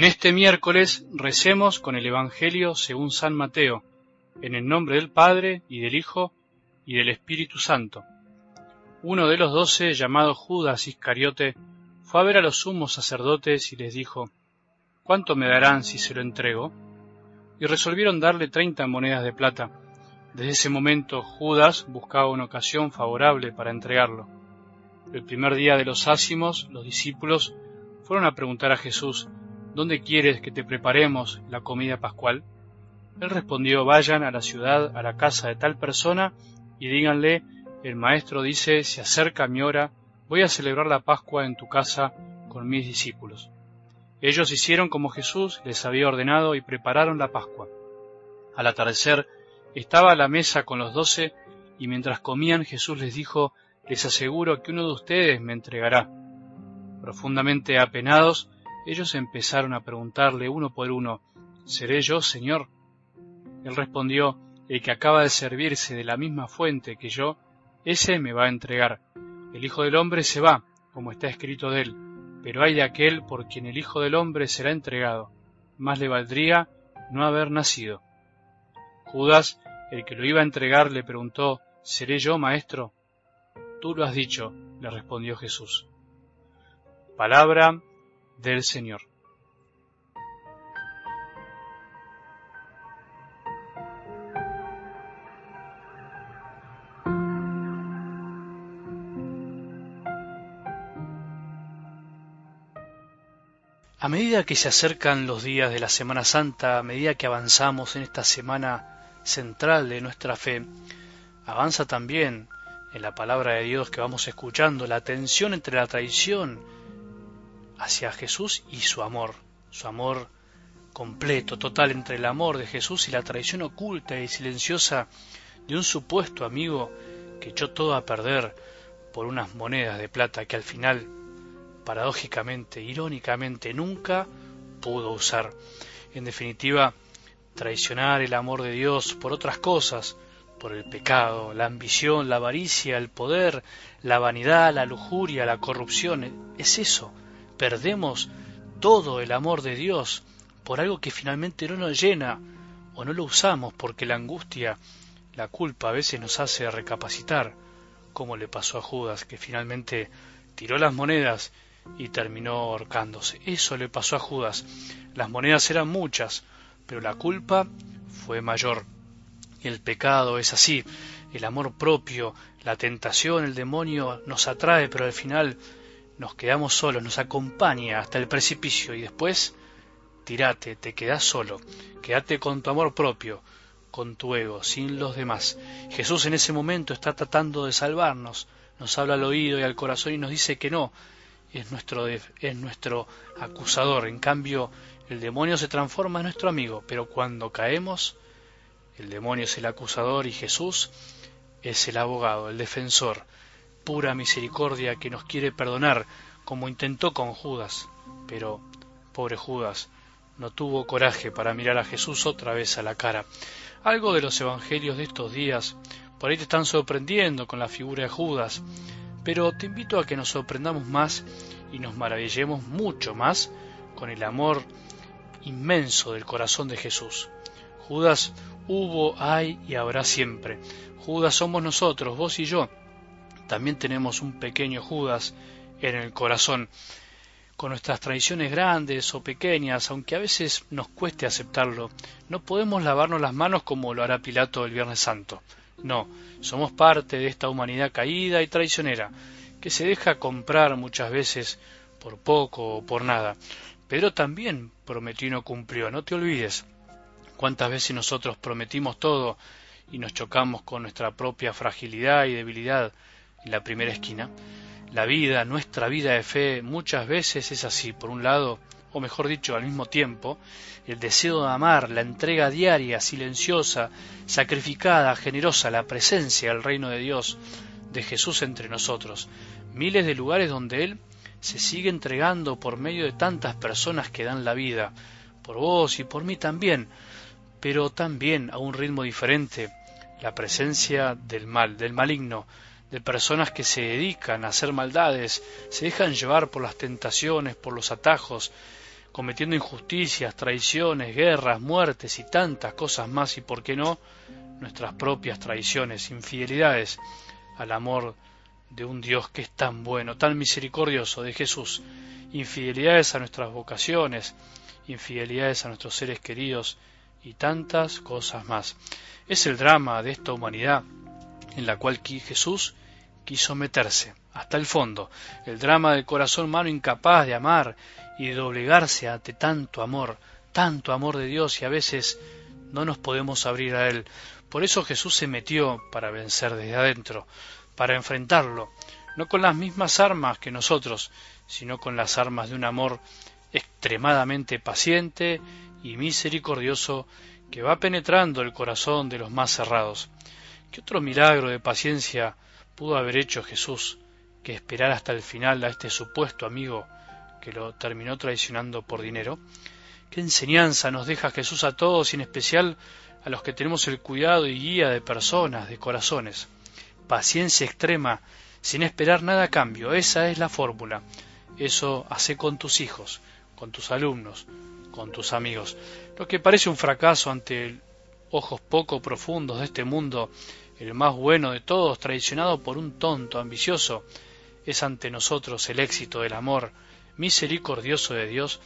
En este miércoles recemos con el Evangelio según San Mateo, en el nombre del Padre y del Hijo y del Espíritu Santo. Uno de los doce, llamado Judas Iscariote, fue a ver a los sumos sacerdotes y les dijo, ¿Cuánto me darán si se lo entrego? Y resolvieron darle treinta monedas de plata. Desde ese momento Judas buscaba una ocasión favorable para entregarlo. El primer día de los ácimos, los discípulos fueron a preguntar a Jesús, ¿Dónde quieres que te preparemos la comida pascual? Él respondió, vayan a la ciudad, a la casa de tal persona, y díganle, el maestro dice, se acerca mi hora, voy a celebrar la Pascua en tu casa con mis discípulos. Ellos hicieron como Jesús les había ordenado y prepararon la Pascua. Al atardecer estaba a la mesa con los doce, y mientras comían Jesús les dijo, les aseguro que uno de ustedes me entregará. Profundamente apenados, ellos empezaron a preguntarle uno por uno, ¿Seré yo, Señor? Él respondió, El que acaba de servirse de la misma fuente que yo, ese me va a entregar. El Hijo del Hombre se va, como está escrito de él, pero hay de aquel por quien el Hijo del Hombre será entregado. Más le valdría no haber nacido. Judas, el que lo iba a entregar, le preguntó, ¿Seré yo, maestro? Tú lo has dicho, le respondió Jesús. Palabra del Señor. A medida que se acercan los días de la Semana Santa, a medida que avanzamos en esta semana central de nuestra fe, avanza también en la palabra de Dios que vamos escuchando la tensión entre la traición hacia Jesús y su amor, su amor completo, total entre el amor de Jesús y la traición oculta y silenciosa de un supuesto amigo que echó todo a perder por unas monedas de plata que al final, paradójicamente, irónicamente, nunca pudo usar. En definitiva, traicionar el amor de Dios por otras cosas, por el pecado, la ambición, la avaricia, el poder, la vanidad, la lujuria, la corrupción, es eso, perdemos todo el amor de Dios por algo que finalmente no nos llena o no lo usamos porque la angustia, la culpa a veces nos hace recapacitar, como le pasó a Judas, que finalmente tiró las monedas y terminó ahorcándose. Eso le pasó a Judas. Las monedas eran muchas, pero la culpa fue mayor. El pecado es así. El amor propio, la tentación, el demonio nos atrae, pero al final nos quedamos solos, nos acompaña hasta el precipicio y después tirate, te quedas solo, quédate con tu amor propio, con tu ego, sin los demás. Jesús en ese momento está tratando de salvarnos, nos habla al oído y al corazón y nos dice que no, es nuestro, es nuestro acusador. En cambio, el demonio se transforma en nuestro amigo, pero cuando caemos, el demonio es el acusador y Jesús es el abogado, el defensor pura misericordia que nos quiere perdonar, como intentó con Judas. Pero, pobre Judas, no tuvo coraje para mirar a Jesús otra vez a la cara. Algo de los evangelios de estos días por ahí te están sorprendiendo con la figura de Judas, pero te invito a que nos sorprendamos más y nos maravillemos mucho más con el amor inmenso del corazón de Jesús. Judas hubo, hay y habrá siempre. Judas somos nosotros, vos y yo, también tenemos un pequeño Judas en el corazón, con nuestras tradiciones grandes o pequeñas, aunque a veces nos cueste aceptarlo, no podemos lavarnos las manos como lo hará Pilato el Viernes Santo. No, somos parte de esta humanidad caída y traicionera, que se deja comprar muchas veces por poco o por nada. Pero también prometió y no cumplió, no te olvides. ¿Cuántas veces nosotros prometimos todo y nos chocamos con nuestra propia fragilidad y debilidad la primera esquina. La vida, nuestra vida de fe, muchas veces es así. Por un lado, o mejor dicho, al mismo tiempo, el deseo de amar, la entrega diaria, silenciosa, sacrificada, generosa, la presencia del reino de Dios, de Jesús entre nosotros. Miles de lugares donde Él se sigue entregando por medio de tantas personas que dan la vida, por vos y por mí también, pero también a un ritmo diferente, la presencia del mal, del maligno, de personas que se dedican a hacer maldades, se dejan llevar por las tentaciones, por los atajos, cometiendo injusticias, traiciones, guerras, muertes y tantas cosas más y, por qué no, nuestras propias traiciones, infidelidades al amor de un Dios que es tan bueno, tan misericordioso, de Jesús, infidelidades a nuestras vocaciones, infidelidades a nuestros seres queridos y tantas cosas más. Es el drama de esta humanidad en la cual Jesús quiso meterse hasta el fondo, el drama del corazón humano incapaz de amar y de doblegarse ante tanto amor, tanto amor de Dios y a veces no nos podemos abrir a Él. Por eso Jesús se metió para vencer desde adentro, para enfrentarlo, no con las mismas armas que nosotros, sino con las armas de un amor extremadamente paciente y misericordioso que va penetrando el corazón de los más cerrados. ¿Qué otro milagro de paciencia pudo haber hecho Jesús que esperar hasta el final a este supuesto amigo que lo terminó traicionando por dinero? ¿Qué enseñanza nos deja Jesús a todos y en especial a los que tenemos el cuidado y guía de personas, de corazones? Paciencia extrema, sin esperar nada a cambio, esa es la fórmula. Eso hace con tus hijos, con tus alumnos, con tus amigos. Lo que parece un fracaso ante ojos poco profundos de este mundo, el más bueno de todos, traicionado por un tonto ambicioso, es ante nosotros el éxito del amor misericordioso de Dios,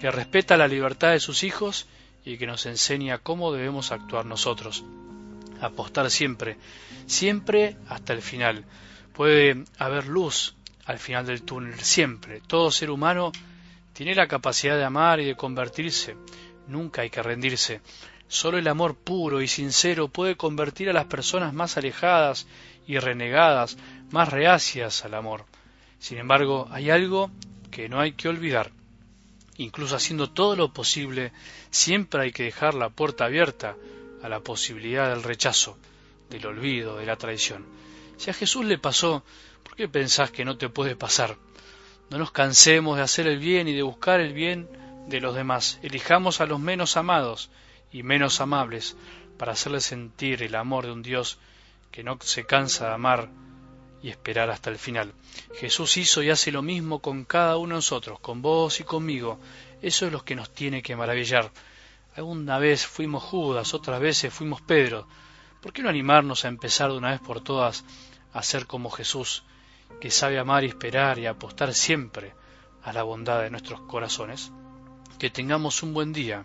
que respeta la libertad de sus hijos y que nos enseña cómo debemos actuar nosotros. Apostar siempre, siempre hasta el final. Puede haber luz al final del túnel, siempre. Todo ser humano tiene la capacidad de amar y de convertirse. Nunca hay que rendirse. Solo el amor puro y sincero puede convertir a las personas más alejadas y renegadas, más reacias al amor. Sin embargo, hay algo que no hay que olvidar. Incluso haciendo todo lo posible, siempre hay que dejar la puerta abierta a la posibilidad del rechazo, del olvido, de la traición. Si a Jesús le pasó, ¿por qué pensás que no te puede pasar? No nos cansemos de hacer el bien y de buscar el bien de los demás. Elijamos a los menos amados y menos amables para hacerles sentir el amor de un Dios que no se cansa de amar y esperar hasta el final. Jesús hizo y hace lo mismo con cada uno de nosotros, con vos y conmigo. Eso es lo que nos tiene que maravillar. Alguna vez fuimos Judas, otras veces fuimos Pedro. ¿Por qué no animarnos a empezar de una vez por todas a ser como Jesús, que sabe amar y esperar y apostar siempre a la bondad de nuestros corazones? Que tengamos un buen día